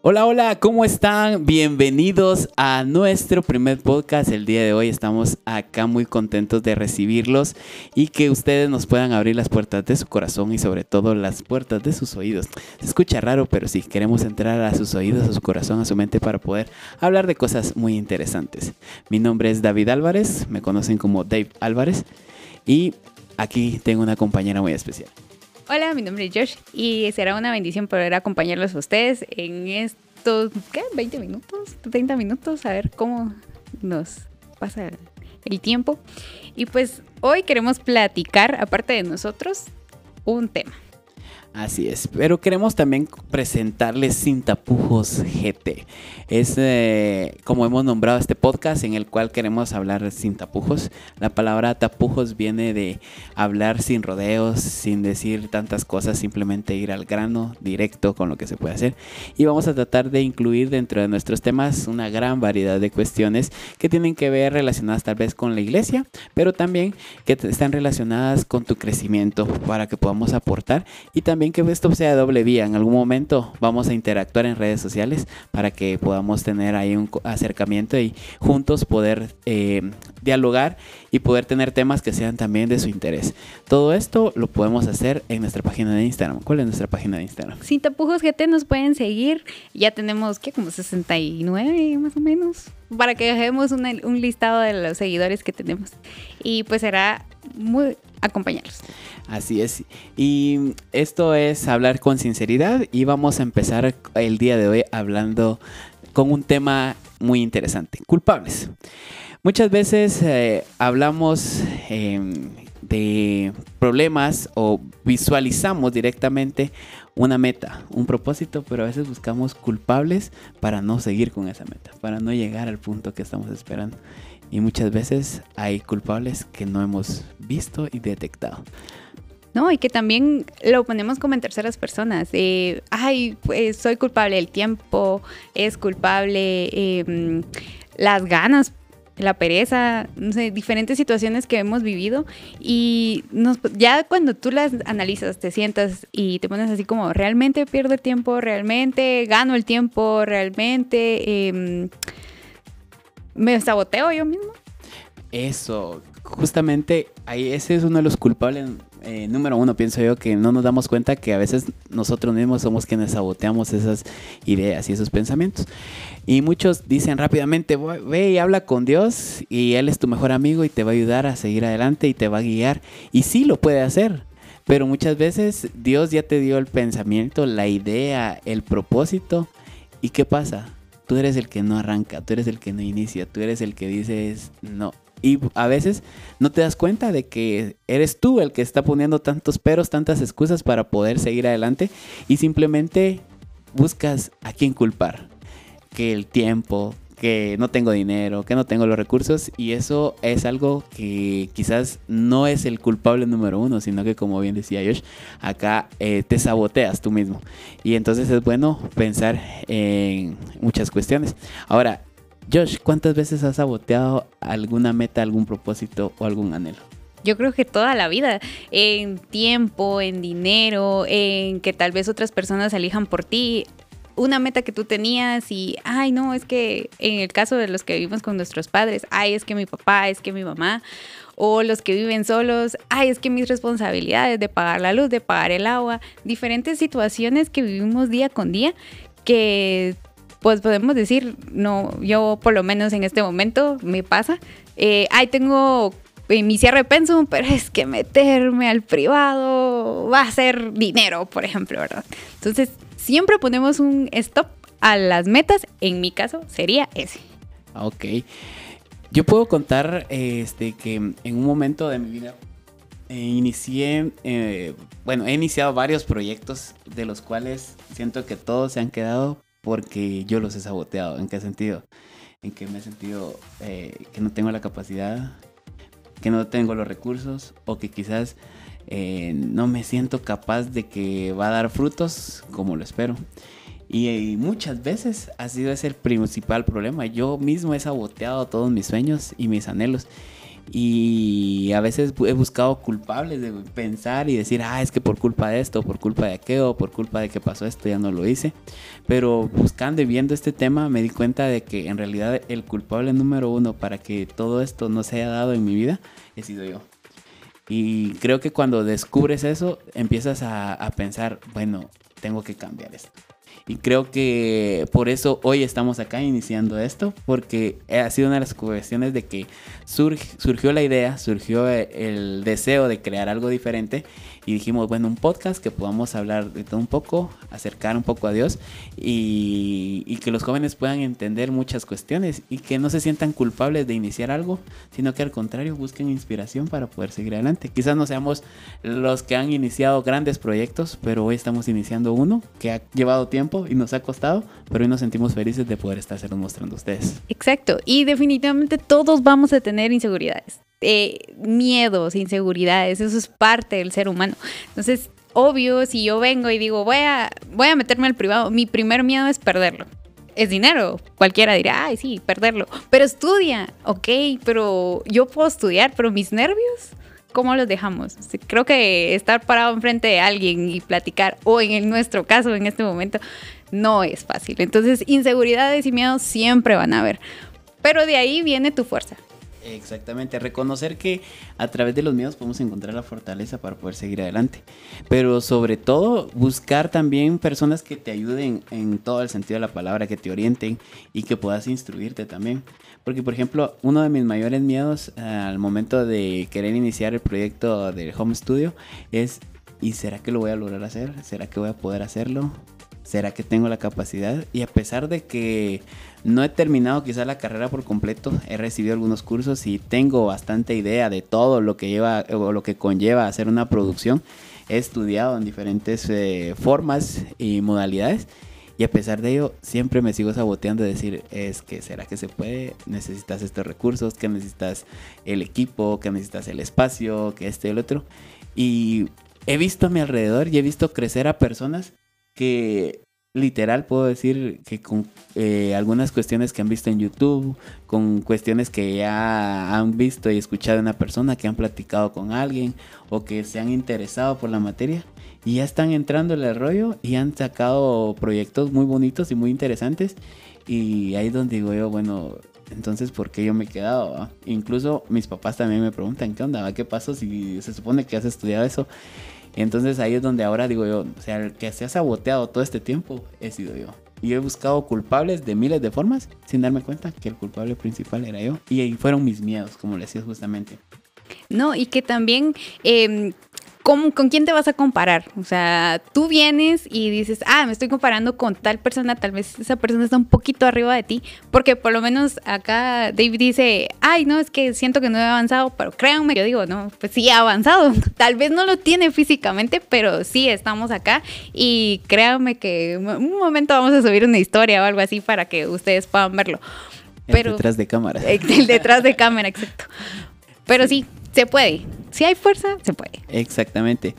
Hola, hola, ¿cómo están? Bienvenidos a nuestro primer podcast. El día de hoy estamos acá muy contentos de recibirlos y que ustedes nos puedan abrir las puertas de su corazón y sobre todo las puertas de sus oídos. Se escucha raro, pero sí, queremos entrar a sus oídos, a su corazón, a su mente para poder hablar de cosas muy interesantes. Mi nombre es David Álvarez, me conocen como Dave Álvarez y aquí tengo una compañera muy especial. Hola, mi nombre es Josh y será una bendición poder acompañarlos a ustedes en estos, ¿qué? ¿20 minutos? ¿30 minutos? A ver cómo nos pasa el, tiempo. Y pues hoy queremos platicar, aparte de nosotros, un tema. Así es, pero queremos también presentarles Sin Tapujos GT. Es eh, como hemos nombrado este podcast en el cual queremos hablar sin tapujos. La palabra tapujos viene de hablar sin rodeos, sin decir tantas cosas, simplemente ir al grano directo con lo que se puede hacer. Y vamos a tratar de incluir dentro de nuestros temas una gran variedad de cuestiones que tienen que ver relacionadas tal vez con la iglesia, pero también que están relacionadas con tu crecimiento para que podamos aportar y también que esto sea doble vía. En algún momento vamos a interactuar en redes sociales para que podamos tener ahí un acercamiento y juntos poder eh, dialogar y poder tener temas que sean también de su interés. Todo esto lo podemos hacer en nuestra página de Instagram. ¿Cuál es nuestra página de Instagram? Sin tapujos GT nos pueden seguir. Ya tenemos, ¿qué? Como 69 más o menos. Para que dejemos un listado de los seguidores que tenemos. Y pues será muy acompañarlos. Así es. Y esto es hablar con sinceridad y vamos a empezar el día de hoy hablando con un tema muy interesante, culpables. Muchas veces eh, hablamos em, de problemas o visualizamos directamente una meta, un propósito, pero a veces buscamos culpables para no seguir con esa meta, para no llegar al punto que estamos esperando. Y muchas veces hay culpables que no hemos visto y detectado. ¿no? Y que también lo ponemos como en terceras personas. Ay, pues soy culpable del tiempo, es culpable em, las ganas, la pereza, no sé, diferentes situaciones que hemos vivido y ya cuando tú las analizas, te sientas y te pones así como, realmente pierdo el tiempo, realmente gano el tiempo, realmente em, me saboteo yo mismo. Eso, justamente ahí ese es uno de los culpables eh, número uno, pienso yo que no nos damos cuenta que a veces nosotros mismos somos quienes saboteamos esas ideas y esos pensamientos. Y muchos dicen rápidamente, ve y habla con Dios y Él es tu mejor amigo y te va a ayudar a seguir adelante y te va a guiar. Y sí lo puede hacer, pero muchas veces Dios ya te dio el pensamiento, la idea, el propósito. ¿Y qué pasa? Tú eres el que no arranca, tú eres el que no inicia, tú eres el que dices, no, y a veces no te das cuenta de que eres tú el que está poniendo tantos peros, tantas excusas para poder seguir adelante y simplemente buscas a quién culpar. Que el tiempo, que no tengo dinero, que no tengo los recursos y eso es algo que quizás no es el culpable número uno, sino que como bien decía Josh, acá eh, te saboteas tú mismo y entonces es bueno pensar en muchas cuestiones. Ahora, Josh, ¿cuántas veces has saboteado alguna meta, algún propósito o algún anhelo? Yo creo que toda la vida, en tiempo, en dinero, en que tal vez otras personas elijan por ti una meta que tú tenías y, ay, no, es que en el caso de los que vivimos con nuestros padres, ay, es que mi papá, es que mi mamá, o los que viven solos, ay, es que mis responsabilidades de pagar la luz, de pagar el agua, diferentes situaciones que vivimos día con día que pues podemos decir, no, yo por lo menos en este momento me pasa, eh, ahí tengo eh, mi cierre de pensum, pero es que meterme al privado va a ser dinero, por ejemplo, ¿verdad? Entonces, siempre ponemos un stop a las metas, en mi caso sería ese. Ok. Yo puedo contar este, que en un momento de mi vida eh, inicié, bueno, he iniciado varios proyectos de los cuales siento que todos se han quedado porque yo los he saboteado. ¿En qué sentido? En que me he sentido eh, que no tengo la capacidad, que no tengo los recursos o que quizás eh, no me siento capaz de que va a dar frutos como lo espero. Y, muchas veces ha sido ese el principal problema. Yo mismo he saboteado todos mis sueños y mis anhelos. Y a veces he buscado culpables de pensar y decir, ah, es que por culpa de esto, por culpa de aquello, por culpa de que pasó esto, ya no lo hice. Pero buscando y viendo este tema me di cuenta de que en realidad el culpable número uno para que todo esto no se haya dado en mi vida he sido yo. Y creo que cuando descubres eso, empiezas a, a pensar, bueno, tengo que cambiar esto. Y creo que por eso hoy estamos acá iniciando esto, porque ha sido una de las cuestiones de que surgió la idea, surgió el deseo de crear algo diferente y dijimos, bueno, un podcast que podamos hablar de todo un poco, acercar un poco a Dios y, que los jóvenes puedan entender muchas cuestiones y que no se sientan culpables de iniciar algo, sino que al contrario busquen inspiración para poder seguir adelante. Quizás no seamos los que han iniciado grandes proyectos, pero hoy estamos iniciando uno que ha llevado tiempo y nos ha costado, pero hoy nos sentimos felices de poder estar mostrando ustedes. Exacto, y definitivamente todos vamos a tener inseguridades eh, miedos, inseguridades, eso es parte del ser humano. Entonces, obvio, si yo vengo y digo, voy a, voy a meterme al privado, mi primer miedo es perderlo. Es dinero. Cualquiera dirá, ay, sí, perderlo. Pero estudia, ok, pero yo puedo estudiar, pero mis nervios, ¿cómo los dejamos? Creo que estar parado enfrente de alguien y platicar, o en nuestro caso, en este momento, no es fácil. Entonces, inseguridades y miedos siempre van a haber. Pero de ahí viene tu fuerza. Exactamente, reconocer que a través de los miedos podemos encontrar la fortaleza para poder seguir adelante. Pero sobre todo, buscar también personas que te ayuden en todo el sentido de la palabra, que te orienten y que puedas instruirte también. Porque, por ejemplo, uno de mis mayores miedos eh, al momento de querer iniciar el proyecto del Home Studio es, ¿y será que lo voy a lograr hacer? ¿Será que voy a poder hacerlo? ¿Será que tengo la capacidad? Y a pesar de que no he terminado quizá la carrera por completo, he recibido algunos cursos y tengo bastante idea de todo lo que lleva o lo que conlleva hacer una producción. He estudiado en diferentes eh, formas y modalidades y a pesar de ello siempre me sigo saboteando de decir, es que será que se puede, necesitas estos recursos, que necesitas el equipo, que necesitas el espacio, que este y el otro. Y he visto a mi alrededor y he visto crecer a personas que literal puedo decir que con eh, algunas cuestiones que han visto en YouTube, con cuestiones que ya han visto y escuchado una persona, que han platicado con alguien o que se han interesado por la materia y ya están entrando en el rollo y han sacado proyectos muy bonitos y muy interesantes y ahí es donde digo yo, bueno, entonces ¿por qué yo me he quedado? Incluso mis papás también me preguntan, ¿qué onda? ¿Qué pasó si se supone que has estudiado eso? Entonces ahí es donde ahora digo yo, o sea, el que se ha saboteado todo este tiempo he sido yo. Y he buscado culpables de miles de formas sin darme cuenta que el culpable principal era yo. Y ahí fueron mis miedos, como le decía justamente. No, y que también eh, ¿con, quién te vas a comparar? O sea, tú vienes y dices, ah, me estoy comparando con tal persona, tal vez esa persona está un poquito arriba de ti, porque por lo menos acá David dice, ay, no, es que siento que no he avanzado, pero créanme, yo digo, no, pues sí ha avanzado. Tal vez no lo tiene físicamente, pero sí estamos acá y créanme que un momento vamos a subir una historia o algo así para que ustedes puedan verlo. Pero, el detrás de cámara. El detrás de cámara, exacto. Pero sí, se puede. Si hay fuerza, se puede. Exactamente.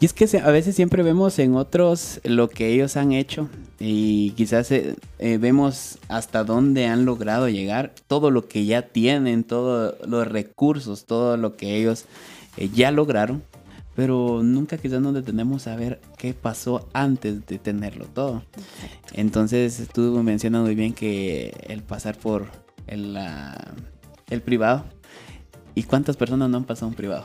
Y es que a veces siempre vemos en otros lo que ellos han hecho y quizás eh, eh, vemos hasta dónde han logrado llegar, todo lo que ya tienen, todos los recursos, todo lo que ellos eh, ya lograron, pero nunca quizás nos detenemos a ver qué pasó antes de tenerlo todo. Entonces tú mencionas muy bien que el pasar por el, el privado ¿Y cuántas personas no han pasado un privado?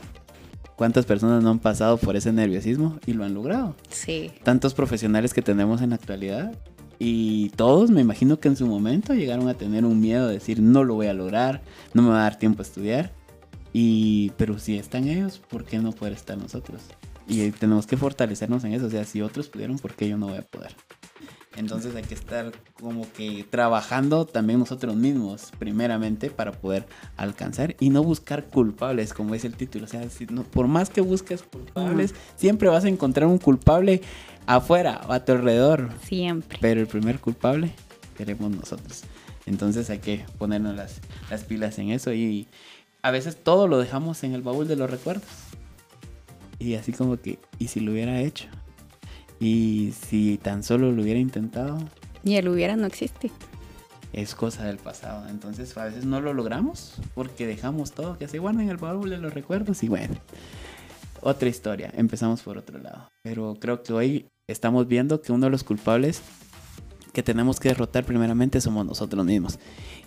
¿Cuántas personas no han pasado por ese nerviosismo y lo han logrado? Sí. Tantos profesionales que tenemos en la actualidad y todos me imagino que en su momento llegaron a tener un miedo de decir no lo voy a lograr, no me va a dar tiempo a estudiar. Y pero si están ellos, ¿por qué no poder estar nosotros? Y tenemos que fortalecernos en eso, o sea, si otros pudieron, ¿por qué yo no voy a poder? Entonces hay que estar como que trabajando también nosotros mismos, primeramente, para poder alcanzar y no buscar culpables, como es el título. O sea, por más que busques culpables, siempre vas a encontrar un culpable afuera o a tu alrededor. Siempre. Pero el primer culpable queremos nosotros. Entonces hay que ponernos las, las pilas en eso y a veces todo lo dejamos en el baúl de los recuerdos. Y así como que, ¿y si lo hubiera hecho? Y si tan solo lo hubiera intentado. Y el hubiera no existe. es cosa del pasado. Entonces a veces no lo logramos porque dejamos todo que se guarda en el baúl de los recuerdos y bueno, otra historia, empezamos por otro lado. Pero creo que hoy estamos viendo que uno de los culpables que tenemos que derrotar primeramente somos nosotros mismos.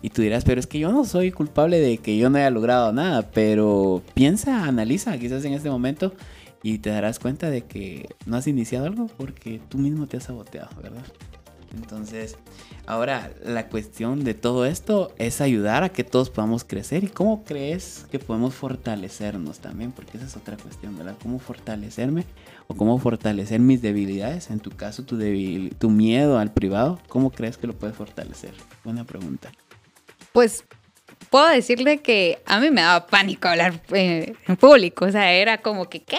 Y tú dirás, pero es que yo no soy culpable de que yo no haya logrado nada, pero piensa, analiza quizás en este momento y te darás cuenta de que no has iniciado algo porque tú mismo te has saboteado, ¿verdad? Entonces, ahora la cuestión de todo esto es ayudar a que todos podamos crecer. ¿Y cómo crees que podemos fortalecernos también? Porque esa es otra cuestión, ¿verdad? ¿Cómo fortalecerme o cómo fortalecer mis debilidades? En tu caso, tu, tu miedo al privado, ¿cómo crees que lo puedes fortalecer? Buena pregunta. Pues puedo decirle que a mí me daba pánico hablar eh, en público, o sea, era como que, ¿qué?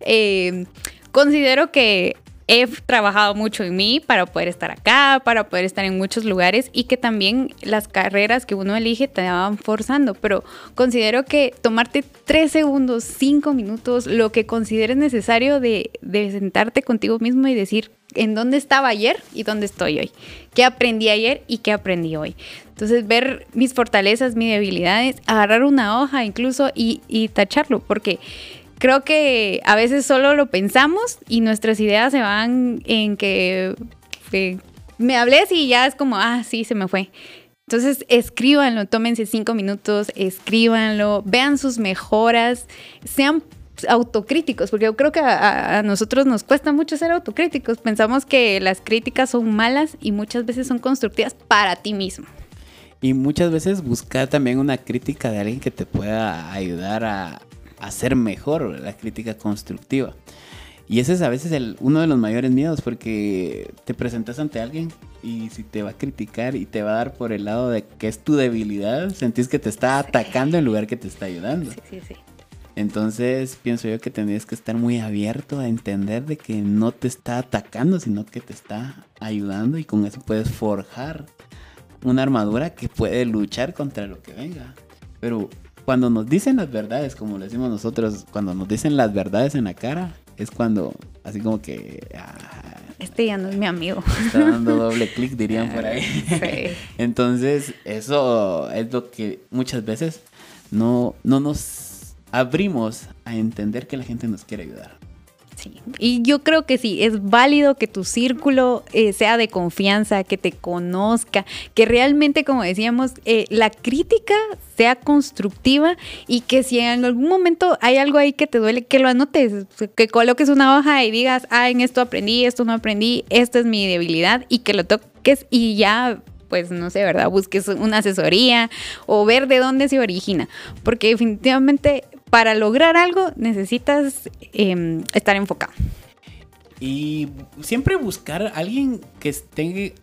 Eh, considero que he trabajado mucho en mí para poder estar acá, para poder estar en muchos lugares y que también las carreras que uno elige te van forzando, pero considero que tomarte tres segundos, cinco minutos, lo que consideres necesario de, de sentarte contigo mismo y decir en dónde estaba ayer y dónde estoy hoy, qué aprendí ayer y qué aprendí hoy. Entonces ver mis fortalezas, mis debilidades, agarrar una hoja incluso y, y tacharlo, porque creo que a veces solo lo pensamos y nuestras ideas se van en que, me hables y ya es como, ah, sí, se me fue. Entonces escríbanlo, tómense cinco minutos, escríbanlo, vean sus mejoras, sean autocríticos, porque yo creo que a, a, nosotros nos cuesta mucho ser autocríticos. Pensamos que las críticas son malas y muchas veces son constructivas para ti mismo. Y muchas veces buscar también una crítica de alguien que te pueda ayudar a, hacer mejor, la crítica constructiva. Y ese es a veces el, uno de los mayores miedos porque te presentas ante alguien y si te va a criticar y te va a dar por el lado de que es tu debilidad, sentís que te está atacando en lugar que te está ayudando. Sí, sí, sí. Entonces pienso yo que tendrías que estar muy abierto a entender de que no te está atacando, sino que te está ayudando y con eso puedes forjar una armadura que puede luchar contra lo que venga. Pero cuando nos dicen las verdades, como le decimos nosotros, cuando nos dicen las verdades en la cara, es cuando, así como que... Ah, este ya no es mi amigo. Está dando doble clic, dirían por ahí. Sí. Entonces, eso es lo que muchas veces no, no nos abrimos a entender que la gente nos quiere ayudar. Sí. Y yo creo que sí, es válido que tu círculo eh, sea de confianza, que te conozca, que realmente, como decíamos, eh, la crítica sea constructiva y que si en algún momento hay algo ahí que te duele, que lo anotes, que coloques una hoja y digas, ah, en esto aprendí, esto no aprendí, esta es mi debilidad y que lo toques y ya pues no sé, ¿verdad? Busques una asesoría o ver de dónde se origina, porque definitivamente para lograr algo necesitas em, estar enfocado. Y siempre buscar a alguien que esté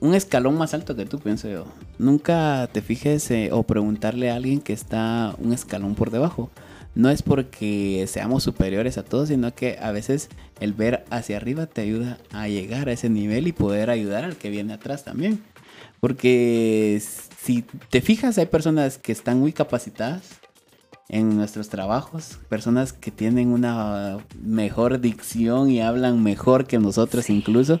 un escalón más alto que tú, pienso yo. Nunca te fijes eh, o preguntarle a alguien que está un escalón por debajo. No es porque seamos superiores a todos, sino que a veces el ver hacia arriba te ayuda a llegar a ese nivel y poder ayudar al que viene atrás también. Porque si te fijas, hay personas que están muy capacitadas en nuestros trabajos, personas que tienen una mejor dicción y hablan mejor que nosotros incluso,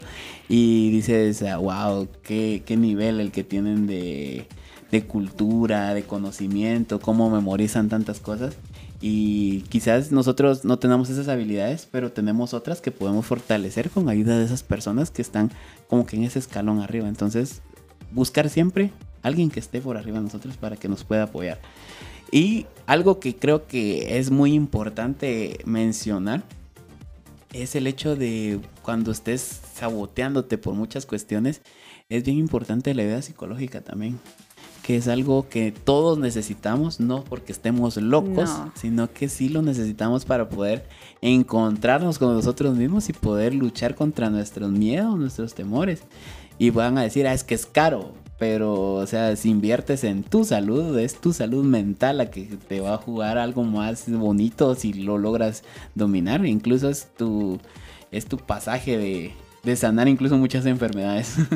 y dices, wow, qué, qué nivel el que tienen de, de cultura, de conocimiento, cómo memorizan tantas cosas. Y quizás nosotros no tenemos esas habilidades, pero tenemos otras que podemos fortalecer con ayuda de esas personas que están como que en ese escalón arriba. Entonces, buscar siempre alguien que esté por arriba de nosotros para que nos pueda apoyar. Y algo que creo que es muy importante mencionar es el hecho de cuando estés saboteándote por muchas cuestiones, es bien importante la vida psicológica también. Que es algo que todos necesitamos, no porque estemos locos, sino que sí lo necesitamos para poder encontrarnos con nosotros mismos y poder luchar contra nuestros miedos, nuestros temores. Y van a decir, ah, es que es caro pero, o sea, si inviertes en tu salud, es tu salud mental la que te va a jugar algo más bonito si lo logras dominar. Incluso es tu, es tu pasaje de, sanar incluso muchas enfermedades.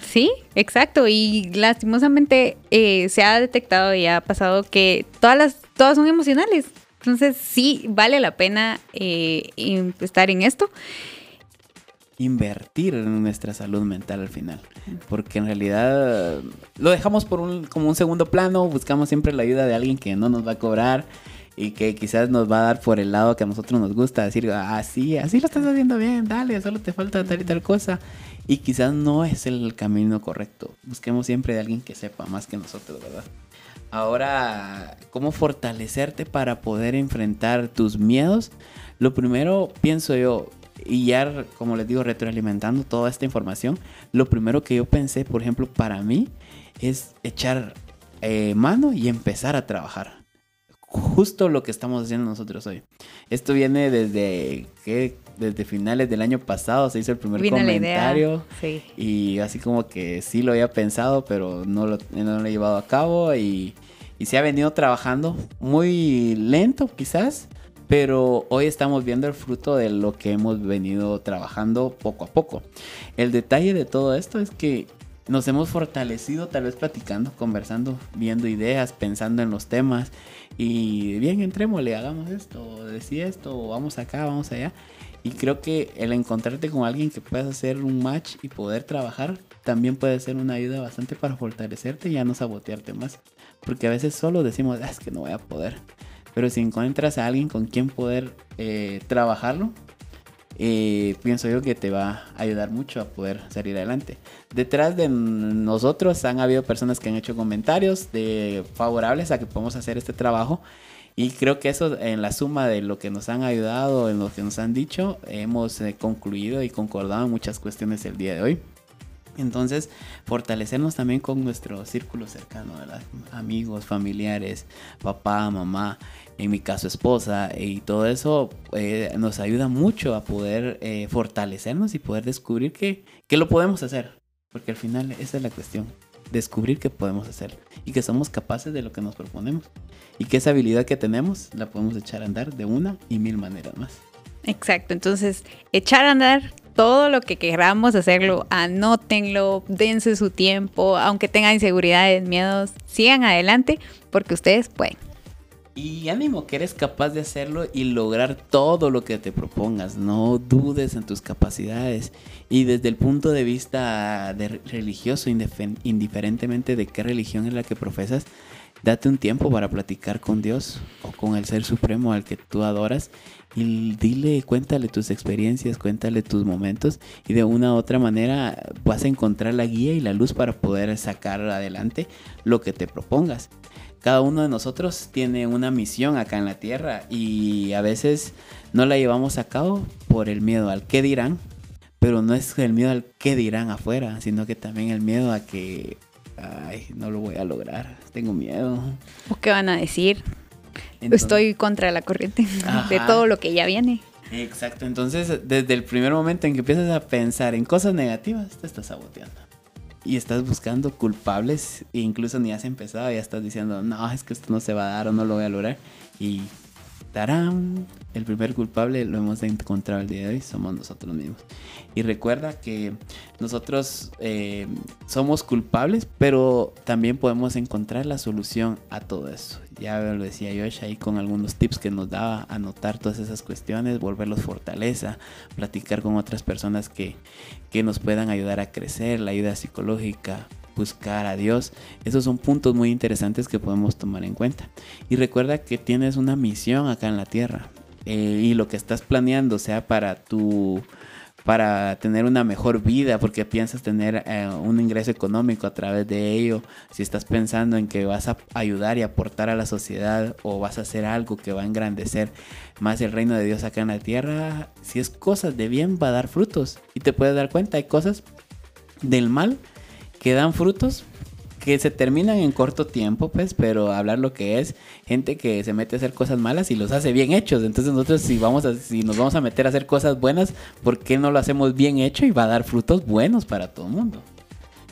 Sí, exacto. Y lastimosamente eh, se ha detectado y ha pasado que todas las, todas son emocionales. Entonces sí vale la pena eh, estar en esto. Invertir en nuestra salud mental al final. Porque en realidad lo dejamos por un, como un segundo plano, buscamos siempre la ayuda de alguien que no nos va a cobrar y que quizás nos va a dar por el lado que a nosotros nos gusta, decir, así, así lo estás haciendo bien, dale, solo te falta tal y tal cosa. Y quizás no es el camino correcto. Busquemos siempre de alguien que sepa más que nosotros, ¿verdad? Ahora, ¿cómo fortalecerte para poder enfrentar tus miedos? Lo primero, pienso yo, y ya, como les digo, retroalimentando toda esta información, lo primero que yo pensé, por ejemplo, para mí, es echar eh, mano y empezar a trabajar. Justo lo que estamos haciendo nosotros hoy. Esto viene desde que desde finales del año pasado se hizo el primer comentario y así como que sí lo había pensado, pero no lo, no lo he llevado a cabo y, y se ha venido trabajando muy lento quizás, pero hoy estamos viendo el fruto de lo que hemos venido trabajando poco a poco. El detalle de todo esto es que nos hemos fortalecido tal vez platicando, conversando, viendo ideas, pensando en los temas y bien, entrémosle, hagamos esto, decía esto, vamos acá, vamos allá. Y creo que el encontrarte con alguien que puedas hacer un match y poder trabajar también puede ser una ayuda bastante para fortalecerte y ya no sabotearte más. Porque a veces solo decimos, ah, es que no voy a poder. Pero si encuentras a alguien con quien poder eh, trabajarlo, eh, pienso yo que te va a ayudar mucho a poder salir adelante. Detrás de nosotros han habido personas que han hecho comentarios de favorables a que podamos hacer este trabajo y creo que eso en la suma de lo que nos han ayudado, en lo que nos han dicho, hemos eh, concluido y concordado en muchas cuestiones el día de hoy. Entonces, fortalecernos también con nuestro círculo cercano, ¿verdad? Amigos, familiares, papá, mamá, en mi caso esposa, y todo eso eh, nos ayuda mucho a poder eh, fortalecernos y poder descubrir que, que lo podemos hacer. Porque al final esa es la cuestión, descubrir que podemos hacer y que somos capaces de lo que nos proponemos. Y que esa habilidad que tenemos la podemos echar a andar de una y mil maneras más. Exacto, entonces echar a andar todo lo que queramos hacerlo, anótenlo, dense su tiempo, aunque tengan inseguridades, miedos, sigan adelante porque ustedes pueden. Y ánimo que eres capaz de hacerlo y lograr todo lo que te propongas. No dudes en tus capacidades. Y desde el punto de vista religioso, indiferentemente de qué religión es la que profesas, date un tiempo para platicar con Dios o con el Ser Supremo al que tú adoras y dile, cuéntale tus experiencias, cuéntale tus momentos y de una u otra manera vas a encontrar la guía y la luz para poder sacar adelante lo que te propongas. Cada uno de nosotros tiene una misión acá en la tierra y a veces no la llevamos a cabo por el miedo al qué dirán, pero no es el miedo al qué dirán afuera, sino que también el miedo a que, ay, no lo voy a lograr, tengo miedo. ¿O qué van a decir? Estoy contra la corriente de todo lo que ya viene. Exacto, entonces desde el primer momento en que empiezas a pensar en cosas negativas, te estás saboteando. Y estás buscando culpables e incluso ni has empezado, ya estás diciendo, no, es que esto no se va a dar o no lo voy a lograr. Y ¡tarán! El primer culpable lo hemos encontrado el día de hoy, somos nosotros mismos. Y recuerda que nosotros eh, somos culpables, pero también podemos encontrar la solución a todo eso. Ya lo decía Josh ahí con algunos tips que nos daba, anotar todas esas cuestiones, volverlos fortaleza, platicar con otras personas que, que nos puedan ayudar a crecer, la ayuda psicológica, buscar a Dios. Esos son puntos muy interesantes que podemos tomar en cuenta. Y recuerda que tienes una misión acá en la tierra. Eh, y lo que estás planeando sea para tu para tener una mejor vida porque piensas tener eh, un ingreso económico a través de ello, si estás pensando en que vas a ayudar y aportar a la sociedad o vas a hacer algo que va a engrandecer más el reino de Dios acá en la tierra, si es cosas de bien va a dar frutos y te puedes dar cuenta, hay cosas del mal que dan frutos que se terminan en corto tiempo, pues, pero hablar lo que es gente que se mete a hacer cosas malas y los hace bien hechos. Entonces nosotros si vamos a, si nos vamos a meter a hacer cosas buenas, ¿por qué no lo hacemos bien hecho y va a dar frutos buenos para todo el mundo?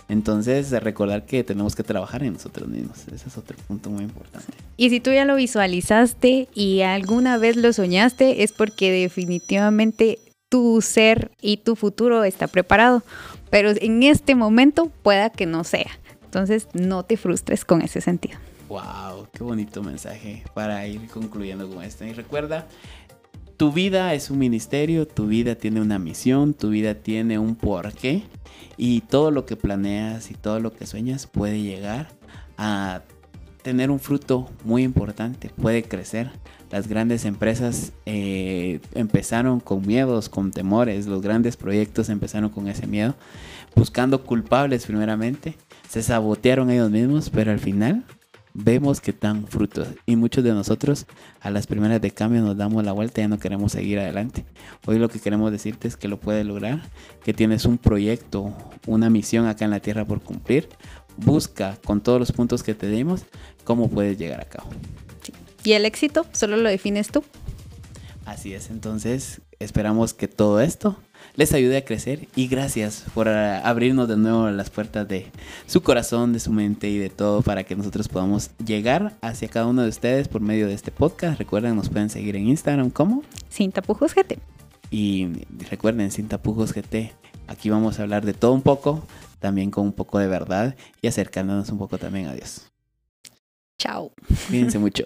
Entonces, recordar que tenemos que trabajar en nosotros mismos. Ese es otro punto muy importante. Y si tú ya lo visualizaste y alguna vez lo soñaste, es porque definitivamente tu ser y tu futuro está preparado. Pero en este momento pueda que no sea. Entonces, no te frustres con ese sentido. Wow, qué bonito mensaje para ir concluyendo con esto. Y recuerda, tu vida es un ministerio, tu vida tiene una misión, tu vida tiene un porqué y todo lo que planeas y todo lo que sueñas puede llegar a tener un fruto muy importante, puede crecer. Las grandes empresas eh, empezaron con miedos, con temores, los grandes proyectos empezaron con ese miedo, buscando culpables primeramente, se sabotearon ellos mismos, pero al final vemos que dan frutos. Y muchos de nosotros a las primeras de cambio nos damos la vuelta y ya no queremos seguir adelante. Hoy lo que queremos decirte es que lo puedes lograr, que tienes un proyecto, una misión acá en la tierra por cumplir. Busca con todos los puntos que te dimos cómo puedes llegar a cabo. Y el éxito solo lo defines tú. Así es, entonces esperamos que todo esto les ayude a crecer y gracias por ah, abrirnos de nuevo las puertas de su corazón, de su mente y de todo para que nosotros podamos llegar hacia cada uno de ustedes por medio de este podcast. Recuerden, nos pueden seguir en Instagram como Sin Tapujos GT. Y recuerden, Sin Tapujos GT. Aquí vamos a hablar de todo un poco, también con un poco de verdad y acercándonos un poco también a Dios. Chao. Cuídense mucho.